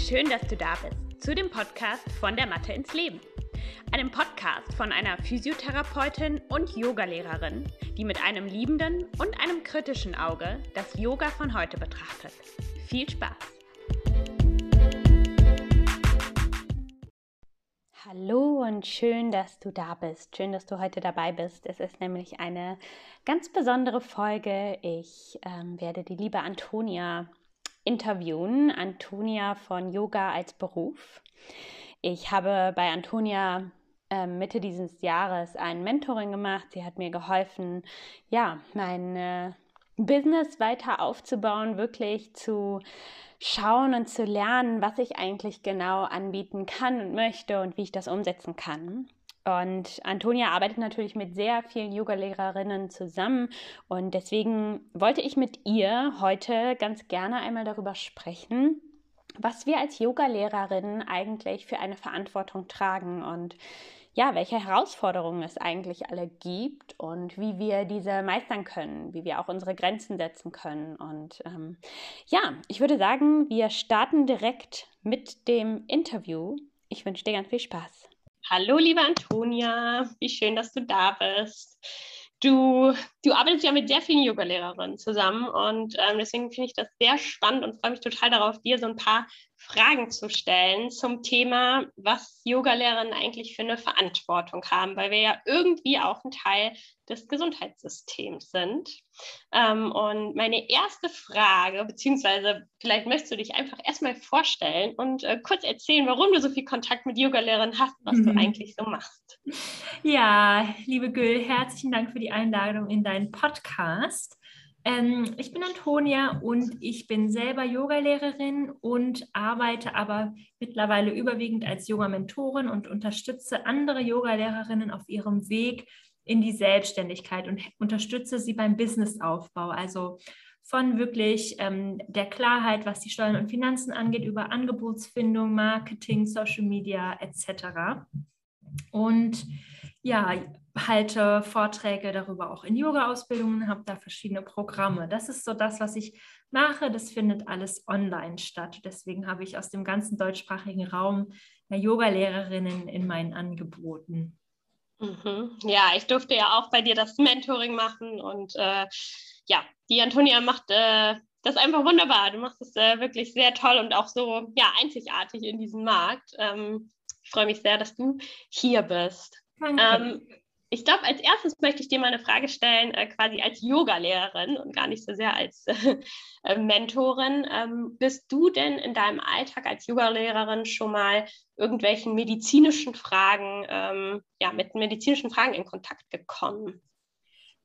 schön, dass du da bist zu dem Podcast von der Mathe ins Leben. Einem Podcast von einer Physiotherapeutin und Yogalehrerin, die mit einem liebenden und einem kritischen Auge das Yoga von heute betrachtet. Viel Spaß! Hallo und schön, dass du da bist. Schön, dass du heute dabei bist. Es ist nämlich eine ganz besondere Folge. Ich ähm, werde die liebe Antonia interviewen. Antonia von Yoga als Beruf. Ich habe bei Antonia äh, Mitte dieses Jahres ein Mentoring gemacht. Sie hat mir geholfen, ja, mein äh, Business weiter aufzubauen, wirklich zu schauen und zu lernen, was ich eigentlich genau anbieten kann und möchte und wie ich das umsetzen kann. Und Antonia arbeitet natürlich mit sehr vielen Yoga-Lehrerinnen zusammen und deswegen wollte ich mit ihr heute ganz gerne einmal darüber sprechen, was wir als Yoga-Lehrerinnen eigentlich für eine Verantwortung tragen und ja, welche Herausforderungen es eigentlich alle gibt und wie wir diese meistern können, wie wir auch unsere Grenzen setzen können. Und ähm, ja, ich würde sagen, wir starten direkt mit dem Interview. Ich wünsche dir ganz viel Spaß. Hallo, liebe Antonia, wie schön, dass du da bist. Du, du arbeitest ja mit sehr vielen Yoga-Lehrerinnen zusammen und ähm, deswegen finde ich das sehr spannend und freue mich total darauf, dir so ein paar Fragen zu stellen zum Thema, was Yogalehrerinnen eigentlich für eine Verantwortung haben, weil wir ja irgendwie auch ein Teil des Gesundheitssystems sind. Ähm, und meine erste Frage, beziehungsweise vielleicht möchtest du dich einfach erstmal vorstellen und äh, kurz erzählen, warum du so viel Kontakt mit Yogalehrerinnen hast, was mhm. du eigentlich so machst. Ja, liebe Gül, herzlichen Dank für die Einladung in deinen Podcast. Ähm, ich bin Antonia und ich bin selber Yogalehrerin und arbeite aber mittlerweile überwiegend als Yoga-Mentorin und unterstütze andere Yogalehrerinnen auf ihrem Weg in die Selbstständigkeit und unterstütze sie beim Businessaufbau. Also von wirklich ähm, der Klarheit, was die Steuern und Finanzen angeht, über Angebotsfindung, Marketing, Social Media etc. Und ja, halte Vorträge darüber auch in Yoga-Ausbildungen, habe da verschiedene Programme. Das ist so das, was ich mache. Das findet alles online statt. Deswegen habe ich aus dem ganzen deutschsprachigen Raum Yoga-Lehrerinnen in meinen Angeboten. Mhm. Ja, ich durfte ja auch bei dir das Mentoring machen und äh, ja, die Antonia macht äh, das einfach wunderbar. Du machst es äh, wirklich sehr toll und auch so ja, einzigartig in diesem Markt. Ähm, ich freue mich sehr, dass du hier bist. Ähm, ich glaube, als erstes möchte ich dir mal eine Frage stellen, äh, quasi als Yoga-Lehrerin und gar nicht so sehr als äh, Mentorin. Ähm, bist du denn in deinem Alltag als Yoga-Lehrerin schon mal irgendwelchen medizinischen Fragen, ähm, ja, mit medizinischen Fragen in Kontakt gekommen?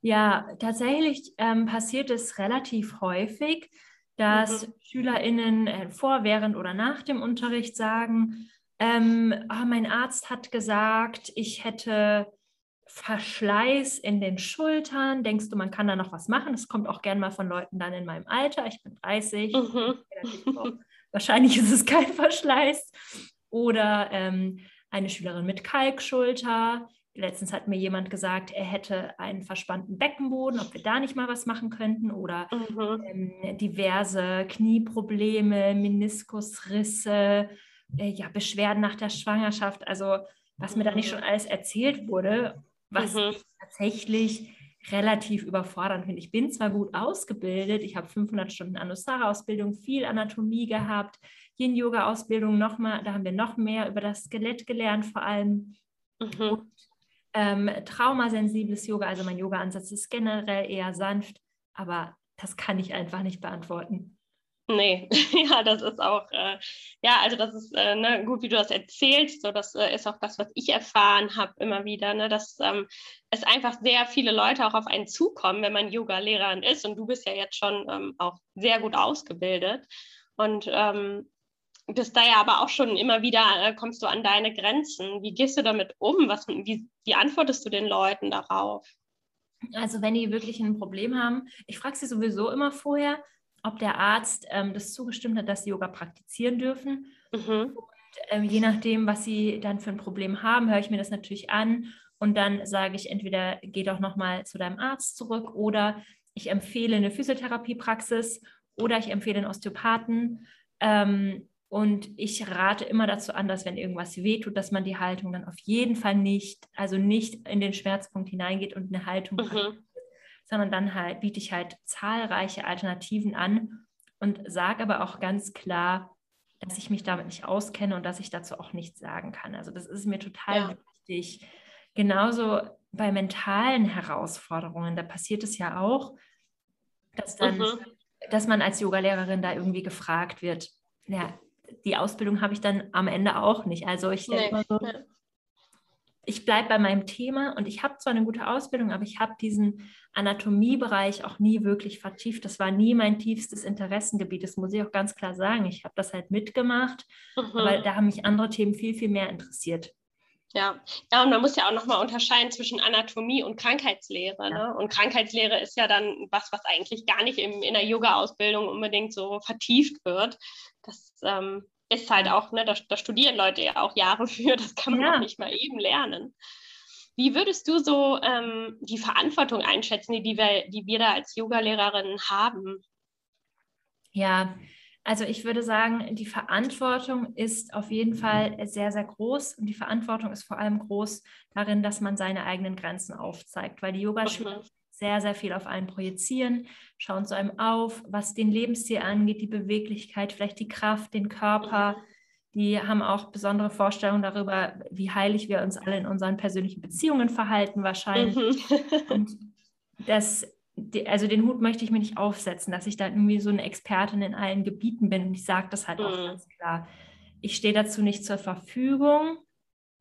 Ja, tatsächlich ähm, passiert es relativ häufig, dass mhm. SchülerInnen äh, vor, während oder nach dem Unterricht sagen, oh, mein Arzt hat gesagt, ich hätte Verschleiß in den Schultern. Denkst du, man kann da noch was machen? Das kommt auch gern mal von Leuten dann in meinem Alter. Ich bin 30. Mhm. Wahrscheinlich ist es kein Verschleiß. Oder ähm, eine Schülerin mit Kalkschulter. Letztens hat mir jemand gesagt, er hätte einen verspannten Beckenboden, ob wir da nicht mal was machen könnten. Oder mhm. ähm, diverse Knieprobleme, Meniskusrisse, äh, ja, Beschwerden nach der Schwangerschaft, also was mir da nicht schon alles erzählt wurde, was mhm. ich tatsächlich relativ überfordernd finde. Ich bin zwar gut ausgebildet, ich habe 500 Stunden Anusara-Ausbildung, viel Anatomie gehabt, Yin-Yoga-Ausbildung nochmal, da haben wir noch mehr über das Skelett gelernt vor allem. Mhm. Und, ähm, traumasensibles Yoga, also mein Yoga-Ansatz ist generell eher sanft, aber das kann ich einfach nicht beantworten. Nee, ja, das ist auch, äh, ja, also das ist äh, ne, gut, wie du das erzählst. So, das äh, ist auch das, was ich erfahren habe immer wieder, ne, dass ähm, es einfach sehr viele Leute auch auf einen zukommen, wenn man Yoga-Lehrerin ist. Und du bist ja jetzt schon ähm, auch sehr gut ausgebildet. Und ähm, bist da ja aber auch schon immer wieder, äh, kommst du an deine Grenzen. Wie gehst du damit um? Was, wie, wie antwortest du den Leuten darauf? Also wenn die wirklich ein Problem haben, ich frage sie sowieso immer vorher, ob der Arzt ähm, das zugestimmt hat, dass sie Yoga praktizieren dürfen. Mhm. Und, ähm, je nachdem, was sie dann für ein Problem haben, höre ich mir das natürlich an und dann sage ich entweder geh doch nochmal zu deinem Arzt zurück oder ich empfehle eine Physiotherapiepraxis oder ich empfehle einen Osteopathen. Ähm, Und ich rate immer dazu an, dass wenn irgendwas wehtut, dass man die Haltung dann auf jeden Fall nicht, also nicht in den Schmerzpunkt hineingeht und eine Haltung, mhm. Sondern dann halt biete ich halt zahlreiche Alternativen an und sage aber auch ganz klar, dass ich mich damit nicht auskenne und dass ich dazu auch nichts sagen kann. Also das ist mir total ja. wichtig. Genauso bei mentalen Herausforderungen, da passiert es ja auch, dass dann, mhm. dass man als Yogalehrerin da irgendwie gefragt wird, ja, die Ausbildung habe ich dann am Ende auch nicht. Also ich denke nee. mal so, ich bleibe bei meinem Thema und ich habe zwar eine gute Ausbildung, aber ich habe diesen Anatomiebereich auch nie wirklich vertieft. Das war nie mein tiefstes Interessengebiet. Das muss ich auch ganz klar sagen. Ich habe das halt mitgemacht, mhm. aber da haben mich andere Themen viel, viel mehr interessiert. Ja. ja, und man muss ja auch nochmal unterscheiden zwischen Anatomie und Krankheitslehre. Ne? Und Krankheitslehre ist ja dann was, was eigentlich gar nicht im, in der Yoga-Ausbildung unbedingt so vertieft wird. Das ähm, ist halt auch, ne, da, da, studieren Leute ja auch Jahre für, das kann man ja. auch nicht mal eben lernen. Wie würdest du so ähm, die Verantwortung einschätzen, die, die, wir, die wir da als Yoga-Lehrerinnen haben? Ja, also ich würde sagen, die Verantwortung ist auf jeden Fall sehr, sehr groß und die Verantwortung ist vor allem groß darin, dass man seine eigenen Grenzen aufzeigt, weil die Yogaschüler mhm. Sehr, sehr viel auf einen projizieren, schauen zu einem auf, was den Lebensstil angeht, die Beweglichkeit, vielleicht die Kraft, den Körper. Die haben auch besondere Vorstellungen darüber, wie heilig wir uns alle in unseren persönlichen Beziehungen verhalten wahrscheinlich. Mhm. und das also den Hut möchte ich mir nicht aufsetzen, dass ich da irgendwie so eine Expertin in allen Gebieten bin. Und ich sage das halt mhm. auch ganz klar. Ich stehe dazu nicht zur Verfügung.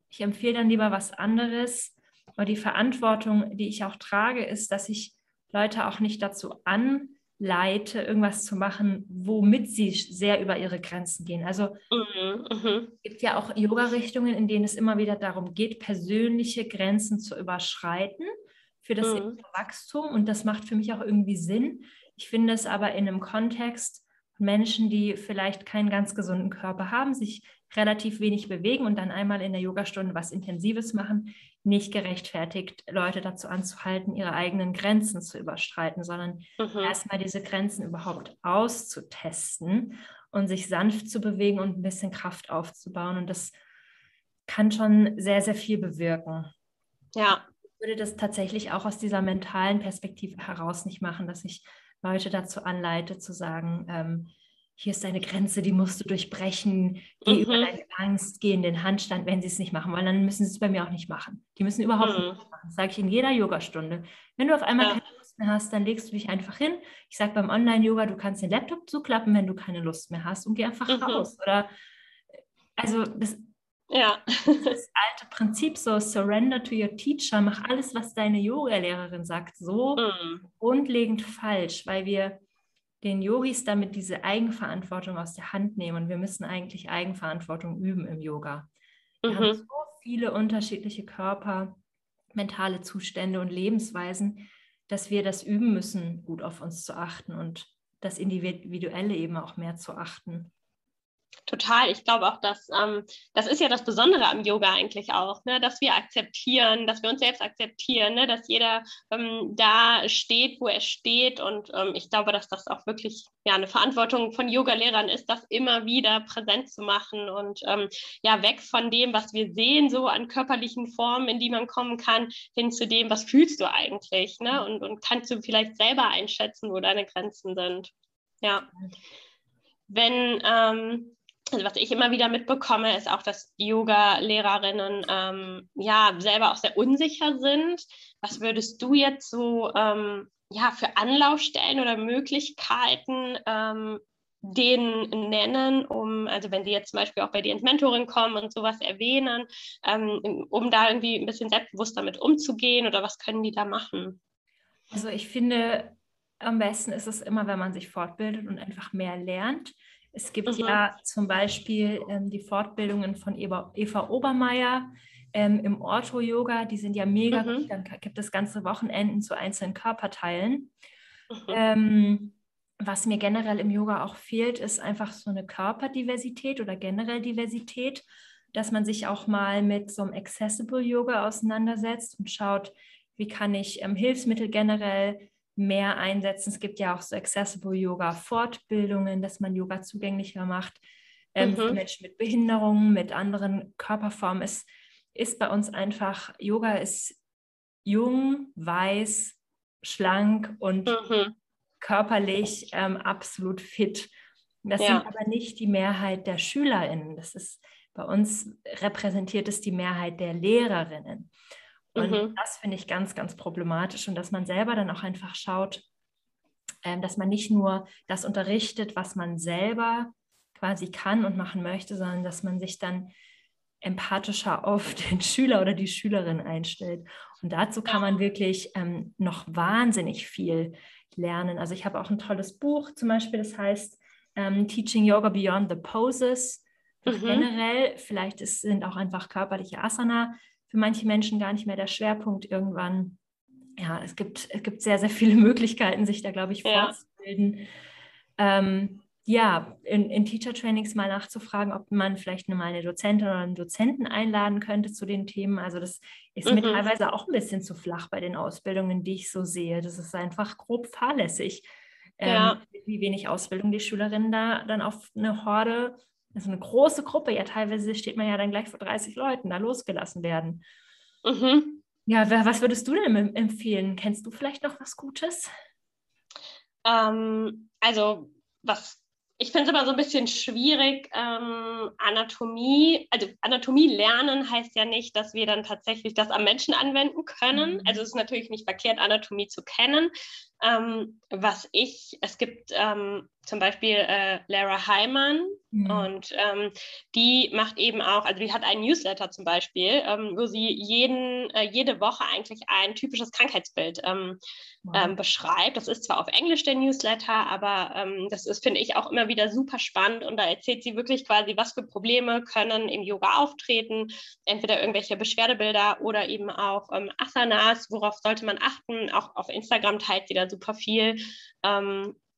Ich empfehle dann lieber was anderes. Aber die Verantwortung, die ich auch trage, ist, dass ich Leute auch nicht dazu anleite, irgendwas zu machen, womit sie sehr über ihre Grenzen gehen. Also mhm, mhm. es gibt ja auch Yoga-Richtungen, in denen es immer wieder darum geht, persönliche Grenzen zu überschreiten für das mhm. Wachstum und das macht für mich auch irgendwie Sinn. Ich finde es aber in einem Kontext von Menschen, die vielleicht keinen ganz gesunden Körper haben, sich relativ wenig bewegen und dann einmal in der Yogastunde was Intensives machen, nicht gerechtfertigt, Leute dazu anzuhalten, ihre eigenen Grenzen zu überstreiten, sondern mhm. erstmal diese Grenzen überhaupt auszutesten und sich sanft zu bewegen und ein bisschen Kraft aufzubauen. Und das kann schon sehr, sehr viel bewirken. Ja, würde das tatsächlich auch aus dieser mentalen Perspektive heraus nicht machen, dass ich Leute dazu anleite, zu sagen, ähm, hier ist deine Grenze, die musst du durchbrechen, geh mhm. über deine Angst, geh in den Handstand, wenn sie es nicht machen wollen, dann müssen sie es bei mir auch nicht machen. Die müssen überhaupt mhm. nicht machen. Das sage ich in jeder Yogastunde. Wenn du auf einmal ja. keine Lust mehr hast, dann legst du dich einfach hin. Ich sage beim Online-Yoga, du kannst den Laptop zuklappen, wenn du keine Lust mehr hast und geh einfach mhm. raus. Oder also das ja. Das alte Prinzip so, surrender to your teacher, mach alles, was deine Yoga-Lehrerin sagt, so mm. grundlegend falsch, weil wir den Yogis damit diese Eigenverantwortung aus der Hand nehmen und wir müssen eigentlich Eigenverantwortung üben im Yoga. Wir mhm. haben so viele unterschiedliche Körper, mentale Zustände und Lebensweisen, dass wir das üben müssen, gut auf uns zu achten und das Individuelle eben auch mehr zu achten. Total. Ich glaube auch, dass ähm, das ist ja das Besondere am Yoga eigentlich auch, ne? dass wir akzeptieren, dass wir uns selbst akzeptieren, ne? dass jeder ähm, da steht, wo er steht. Und ähm, ich glaube, dass das auch wirklich ja, eine Verantwortung von Yoga-Lehrern ist, das immer wieder präsent zu machen und ähm, ja, weg von dem, was wir sehen, so an körperlichen Formen, in die man kommen kann, hin zu dem, was fühlst du eigentlich? Ne? Und, und kannst du vielleicht selber einschätzen, wo deine Grenzen sind. Ja. Wenn, ähm, also was ich immer wieder mitbekomme, ist auch, dass Yoga-Lehrerinnen ähm, ja selber auch sehr unsicher sind. Was würdest du jetzt so ähm, ja, für Anlaufstellen oder Möglichkeiten ähm, denen nennen, um, also wenn die jetzt zum Beispiel auch bei dir ins Mentoring kommen und sowas erwähnen, ähm, um da irgendwie ein bisschen selbstbewusst damit umzugehen oder was können die da machen? Also ich finde, am besten ist es immer, wenn man sich fortbildet und einfach mehr lernt. Es gibt mhm. ja zum Beispiel ähm, die Fortbildungen von Eva, Eva Obermeier ähm, im Ortho-Yoga, die sind ja mega mhm. gut. Dann gibt es ganze Wochenenden zu einzelnen Körperteilen. Mhm. Ähm, was mir generell im Yoga auch fehlt, ist einfach so eine Körperdiversität oder generell Diversität, dass man sich auch mal mit so einem Accessible Yoga auseinandersetzt und schaut, wie kann ich ähm, Hilfsmittel generell mehr einsetzen. Es gibt ja auch so Accessible Yoga Fortbildungen, dass man Yoga zugänglicher macht. ähm, mhm. für Menschen mit Behinderungen, mit anderen Körperformen. Es ist bei uns einfach, Yoga ist jung, weiß, schlank und mhm. körperlich ähm, absolut fit. Das ja. sind aber nicht die Mehrheit der SchülerInnen. Das ist bei uns repräsentiert es die Mehrheit der Lehrerinnen. Und mhm. das finde ich ganz, ganz problematisch. Und dass man selber dann auch einfach schaut, ähm, dass man nicht nur das unterrichtet, was man selber quasi kann und machen möchte, sondern dass man sich dann empathischer auf den Schüler oder die Schülerin einstellt. Und dazu kann man wirklich ähm, noch wahnsinnig viel lernen. Also ich habe auch ein tolles Buch zum Beispiel, das heißt ähm, Teaching Yoga Beyond the Poses. Mhm. Generell, vielleicht ist, sind auch einfach körperliche Asana für manche Menschen gar nicht mehr der Schwerpunkt irgendwann. Ja, es gibt, es gibt sehr, sehr viele Möglichkeiten, sich da, glaube ich, ja. fortzubilden. Ähm, ja, in, in Teacher-Trainings mal nachzufragen, ob man vielleicht mal eine Dozentin oder einen Dozenten einladen könnte zu den Themen. Also das ist mhm. mir teilweise auch ein bisschen zu flach bei den Ausbildungen, die ich so sehe. Das ist einfach grob fahrlässig, ähm, wie wenig Ausbildung die Schülerinnen da dann auf eine Horde, also eine große Gruppe, ja teilweise steht man ja dann gleich vor 30 Leuten, da losgelassen werden. Mhm. Ja, was würdest du denn empfehlen? Kennst du vielleicht noch was Gutes? Ähm, also was ich finde es immer so ein bisschen schwierig, ähm, Anatomie, also Anatomie lernen heißt ja nicht, dass wir dann tatsächlich das am Menschen anwenden können. Mhm. Also es ist natürlich nicht verkehrt, Anatomie zu kennen. Ähm, was ich, es gibt ähm, zum Beispiel äh, Lara Heimann mhm. und ähm, die macht eben auch, also die hat einen Newsletter zum Beispiel, ähm, wo sie jeden, äh, jede Woche eigentlich ein typisches Krankheitsbild ähm, wow. Ähm, beschreibt. Das ist zwar auf Englisch der Newsletter, aber ähm, das ist, finde ich, auch immer wieder super spannend und da erzählt sie wirklich quasi, was für Probleme können im Yoga auftreten, entweder irgendwelche Beschwerdebilder oder eben auch ähm, Asanas, worauf sollte man achten. Auch auf Instagram teilt sie da super viel.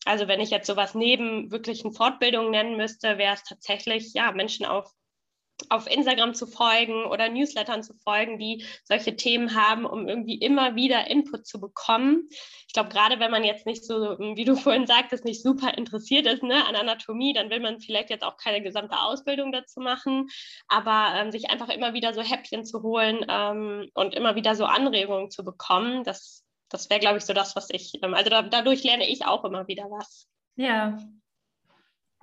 Ähm, also wenn ich jetzt sowas neben wirklichen Fortbildungen nennen müsste, wäre es tatsächlich, ja, Menschen auf, auf Instagram zu folgen oder Newslettern zu folgen, die solche Themen haben, um irgendwie immer wieder Input zu bekommen. Ich glaube, gerade wenn man jetzt nicht so, wie du vorhin sagtest, nicht super interessiert ist ne, an Anatomie, dann will man vielleicht jetzt auch keine gesamte Ausbildung dazu machen, aber ähm, sich einfach immer wieder so Häppchen zu holen ähm, und immer wieder so Anregungen zu bekommen, das das wäre, glaube ich, so das, was ich, ähm, also da, dadurch lerne ich auch immer wieder was. Ja.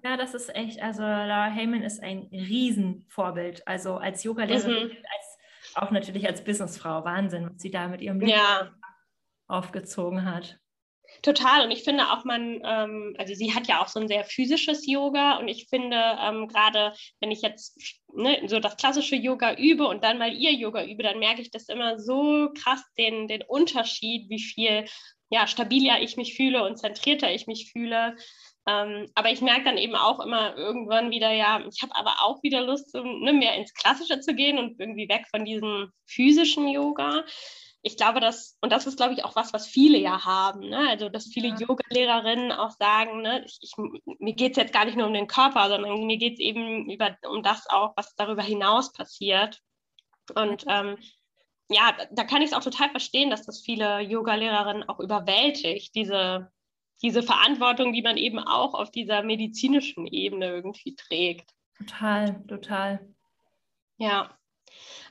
Ja, das ist echt, also Laura Heyman ist ein Riesenvorbild. Also als Yoga-Lehrerin, mhm. als, auch natürlich als Businessfrau. Wahnsinn, was sie da mit ihrem Leben ja. aufgezogen hat. Total. Und ich finde auch, man, ähm, also sie hat ja auch so ein sehr physisches Yoga. Und ich finde, ähm, gerade wenn ich jetzt ne, so das klassische Yoga übe und dann mal ihr Yoga übe, dann merke ich das immer so krass, den, den Unterschied, wie viel ja, stabiler ich mich fühle und zentrierter ich mich fühle. Ähm, aber ich merke dann eben auch immer irgendwann wieder, ja, ich habe aber auch wieder Lust, um, ne, mehr ins Klassische zu gehen und irgendwie weg von diesem physischen Yoga ich glaube, dass, und das ist, glaube ich, auch was, was viele ja haben, ne? also dass viele ja. Yoga-Lehrerinnen auch sagen, ne, ich, ich, mir geht es jetzt gar nicht nur um den Körper, sondern mir geht es eben über, um das auch, was darüber hinaus passiert. Und ähm, ja, da, kann ich es auch total verstehen, dass das viele Yoga-Lehrerinnen auch überwältigt, diese, diese Verantwortung, die man eben auch auf dieser medizinischen Ebene irgendwie trägt. Total, total. Ja.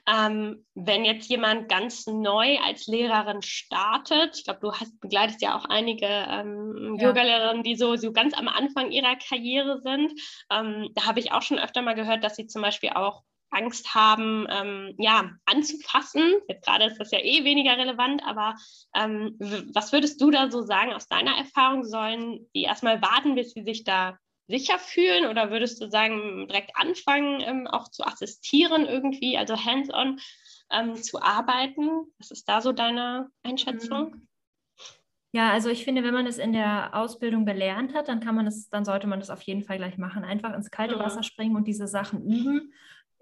Ähm, wenn jetzt jemand ganz neu als Lehrerin startet, ich glaube, du hast, begleitest ja auch einige ähm, ja. Yoga-Lehrerinnen, die so, so ganz am Anfang ihrer Karriere sind. Ähm, da habe ich auch schon öfter mal gehört, dass sie zum Beispiel auch Angst haben, ähm, ja, anzufassen. Jetzt gerade ist das ja eh weniger relevant, aber ähm, was würdest du da so sagen aus deiner Erfahrung? Sollen die erstmal warten, bis sie sich da sicher fühlen oder würdest du sagen, direkt anfangen, ähm, auch zu assistieren irgendwie, also hands-on ähm, zu arbeiten? Was ist da so deine Einschätzung? Mhm. Ja, also ich finde, wenn man es in der Ausbildung gelernt hat, dann kann man es, dann sollte man das auf jeden Fall gleich machen. Einfach ins kalte mhm. Wasser springen und diese Sachen üben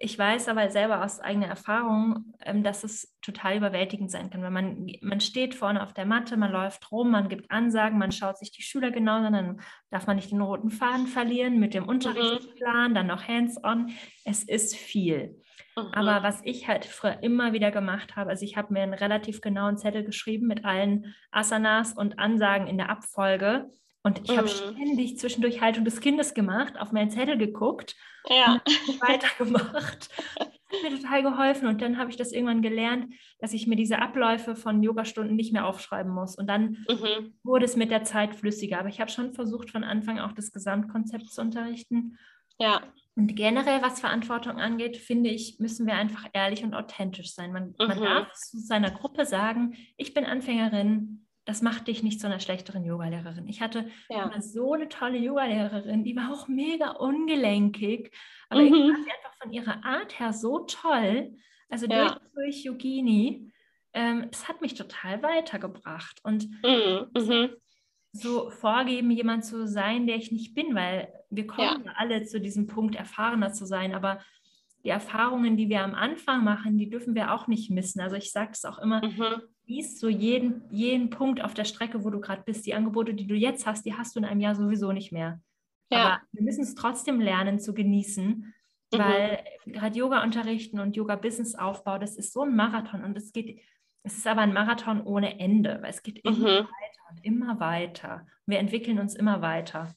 ich weiß aber selber aus eigener Erfahrung, ähm, dass es total überwältigend sein kann. Wenn man, man steht vorne auf der Matte, man läuft rum, man gibt Ansagen, man schaut sich die Schüler genau an, dann darf man nicht den roten Faden verlieren mit dem Unterrichtsplan, dann noch hands-on. Es ist viel. Mhm. Aber was ich halt früher immer wieder gemacht habe, also ich habe mir einen relativ genauen Zettel geschrieben mit allen Asanas und Ansagen in der Abfolge Und ich habe mhm. ständig zwischendurch Haltung des Kindes gemacht, auf meinen Zettel geguckt ja. und weitergemacht. Das hat mir total geholfen. Und dann habe ich das irgendwann gelernt, dass ich mir diese Abläufe von Yogastunden nicht mehr aufschreiben muss. Und dann mhm. wurde es mit der Zeit flüssiger. Aber ich habe schon versucht, von Anfang auch das Gesamtkonzept zu unterrichten. Ja. Und generell, was Verantwortung angeht, finde ich, müssen wir einfach ehrlich und authentisch sein. Man, mhm. man darf zu seiner Gruppe sagen, ich bin Anfängerin, das macht dich nicht zu einer schlechteren Yogalehrerin. Ich hatte ja. so eine tolle Yogalehrerin, die war auch mega ungelenkig, aber mhm. ich fand sie einfach von ihrer Art her so toll. Also ja. durch, durch Yogini, ähm, es hat mich total weitergebracht. Und mhm. Mhm. so vorgeben, jemand zu sein, der ich nicht bin, weil wir kommen ja. alle zu diesem Punkt, erfahrener zu sein, aber die Erfahrungen, die wir am Anfang machen, die dürfen wir auch nicht missen. Also ich sage es auch immer, mhm siehst so jeden, jeden Punkt auf der Strecke, wo du gerade bist. Die Angebote, die du jetzt hast, die hast du in einem Jahr sowieso nicht mehr. Ja. Aber wir müssen es trotzdem lernen zu genießen, mhm. weil gerade Yoga unterrichten und Yoga-Business-Aufbau, das ist so ein Marathon und es geht, es ist aber ein Marathon ohne Ende, weil es geht immer mhm. weiter und immer weiter. Wir entwickeln uns immer weiter.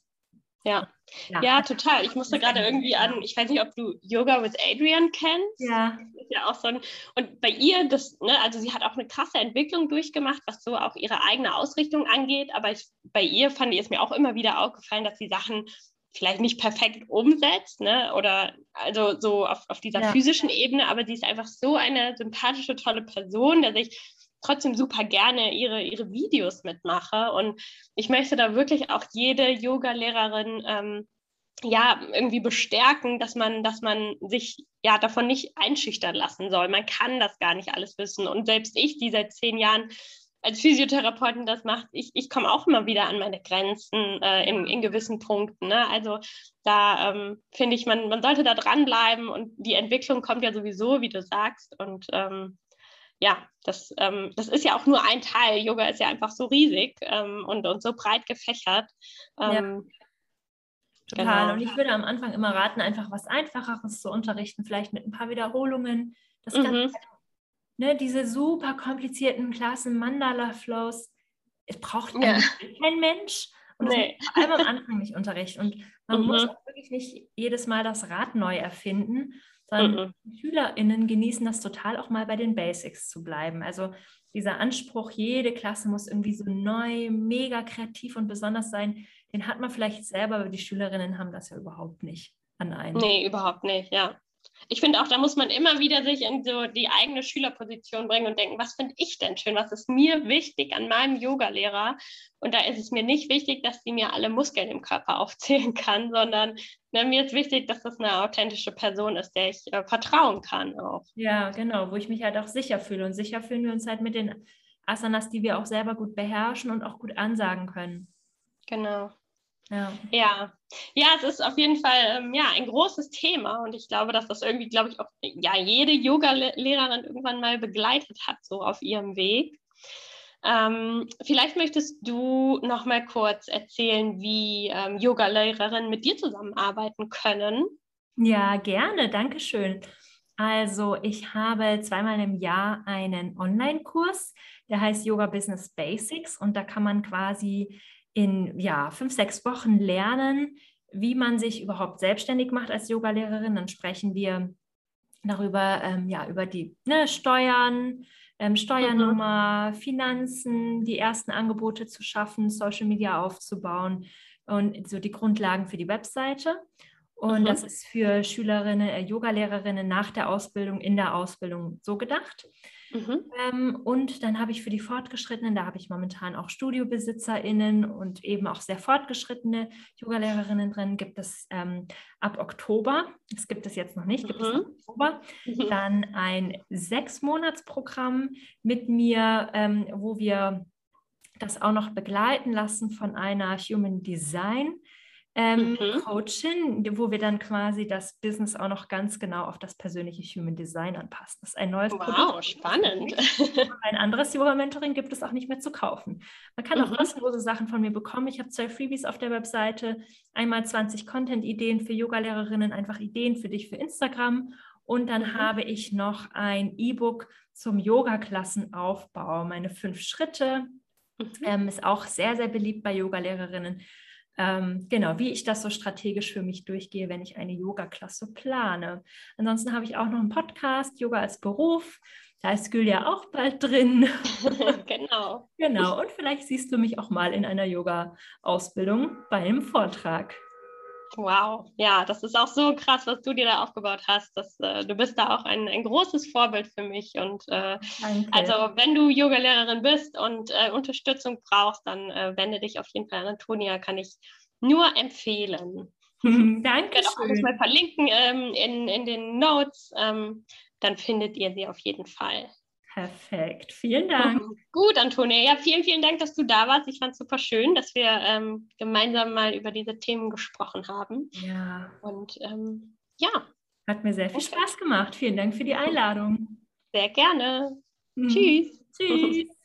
Ja. Ja. Ja, total. Ich musste gerade irgendwie an, ich weiß nicht, ob du Yoga with Adrian kennst. Ja. Das ist ja auch so ein, und bei ihr, das, ne, also sie hat auch eine krasse Entwicklung durchgemacht, was so auch ihre eigene Ausrichtung angeht. Aber ich, bei ihr fand ich es mir auch immer wieder aufgefallen, dass sie Sachen vielleicht nicht perfekt umsetzt, ne? Oder also so auf, auf dieser ja. physischen Ebene, aber sie ist einfach so eine sympathische, tolle Person, dass ich trotzdem super gerne ihre, ihre Videos mitmache. Und ich möchte da wirklich auch jede Yoga-Lehrerin ähm, ja irgendwie bestärken, dass man, dass man sich ja davon nicht einschüchtern lassen soll. Man kann das gar nicht alles wissen. Und selbst ich, die seit zehn Jahren als Physiotherapeutin das macht, ich, ich komme auch immer wieder an meine Grenzen äh, in, in gewissen Punkten. Ne? Also da ähm, finde ich, man, man sollte da dranbleiben und die Entwicklung kommt ja sowieso, wie du sagst. Und ähm, ja, das, ähm, das ist ja auch nur ein Teil. Yoga ist ja einfach so riesig ähm, und, und so breit gefächert. Ähm, ja. Total. Genau. Und ich würde am Anfang immer raten, einfach was Einfacheres zu unterrichten, vielleicht mit ein paar Wiederholungen. Das mhm. ne, diese super komplizierten Klassen, Mandala-Flows, es braucht ja. kein Mensch. Und nee. das vor allem am Anfang nicht unterrichten. Und man mhm. muss auch wirklich nicht jedes Mal das Rad neu erfinden, sondern mhm. SchülerInnen genießen das total auch mal bei den Basics zu bleiben. Also dieser Anspruch, jede Klasse muss irgendwie so neu, mega kreativ und besonders sein, den hat man vielleicht selber, aber die Schülerinnen haben das ja überhaupt nicht an einem. Nee, überhaupt nicht, ja ich finde auch, da muss man immer wieder sich in so die eigene Schülerposition bringen und denken, was finde ich denn schön? Was ist mir wichtig an meinem Yogalehrer? Und da ist es mir nicht wichtig, dass sie mir alle Muskeln im Körper aufzählen kann, sondern ne, mir ist wichtig, dass das eine authentische Person ist, der ich äh, vertrauen kann auch. Ja, genau, wo ich mich halt auch sicher fühle. Und sicher fühlen wir uns halt mit den Asanas, die wir auch selber gut beherrschen und auch gut ansagen können. Genau. Ja. ja. Ja, es ist auf jeden Fall ähm, ja, ein großes Thema und ich glaube, dass das irgendwie, glaube ich, auch ja, jede Yoga-Lehrerin irgendwann mal begleitet hat, so auf ihrem Weg. Ähm, vielleicht möchtest du noch mal kurz erzählen, wie ähm, Yoga-Lehrerinnen mit dir zusammenarbeiten können. Ja, gerne, danke schön. Also ich habe zweimal im Jahr einen Online-Kurs, der heißt Yoga Business Basics und da kann man quasi in ja, fünf, sechs Wochen lernen, wie man sich überhaupt selbstständig macht als Yogalehrerin. Dann sprechen wir darüber, ähm, ja, über die ne, Steuern, ähm, Steuernummer, mhm. Finanzen, die ersten Angebote zu schaffen, Social Media aufzubauen und so die Grundlagen für die Webseite. Und mhm. das ist für Schülerinnen, äh, Yogalehrerinnen nach der Ausbildung, in der Ausbildung so gedacht. Mhm. Ähm, und dann habe ich für die Fortgeschrittenen, da habe ich momentan auch StudiobesitzerInnen und eben auch sehr fortgeschrittene Yogalehrerinnen drin, gibt es ähm, ab Oktober, das gibt es jetzt noch nicht, gibt mhm. es ab Oktober, mhm. dann ein Sechs-Monats-Programm mit mir, ähm, wo wir das auch noch begleiten lassen von einer Human Design ähm, mhm. Coachin, wo wir dann quasi das Business auch noch ganz genau auf das persönliche Human Design anpassen. Das ist ein neues wow, Produkt. Wow, spannend. Ein anderes Yoga-Mentoring gibt es auch nicht mehr zu kaufen. Man kann mhm. auch kostenlose Sachen von mir bekommen. Ich habe zwei Freebies auf der Webseite. Einmal 20 Content-Ideen für Yoga-Lehrerinnen, einfach Ideen für dich für Instagram. Und dann mhm. habe ich noch ein E-Book zum Yoga-Klassenaufbau, meine fünf Schritte, Mhm. Ähm, ist auch sehr, sehr beliebt bei Yogalehrerinnen. Ähm, genau, wie ich das so strategisch für mich durchgehe, wenn ich eine Yoga-Klasse plane. Ansonsten habe ich auch noch einen Podcast, Yoga als Beruf. Da ist ja auch bald drin. genau. genau. Und vielleicht siehst du mich auch mal in einer Yoga-Ausbildung bei einem Vortrag. Wow, ja, das ist auch so krass, was du dir da aufgebaut hast. Das, äh, du bist da auch ein, ein großes Vorbild für mich. Und äh, also, wenn du Yogalehrerin bist und äh, Unterstützung brauchst, dann äh, wende dich auf jeden Fall an Antonia, kann ich nur empfehlen. Danke. Ich werde auch alles mal verlinken ähm, in, in den Notes. Ähm, dann findet ihr sie auf jeden Fall. Perfekt, vielen Dank. Gut, Antonia. Ja, vielen, vielen Dank, dass du da warst. Ich fand es super schön, dass wir ähm, gemeinsam mal über diese Themen gesprochen haben. Ja. Und ähm, ja. Hat mir sehr viel Spaß gemacht. Vielen Dank für die Einladung. Sehr gerne. Mhm. Tschüss. Tschüss.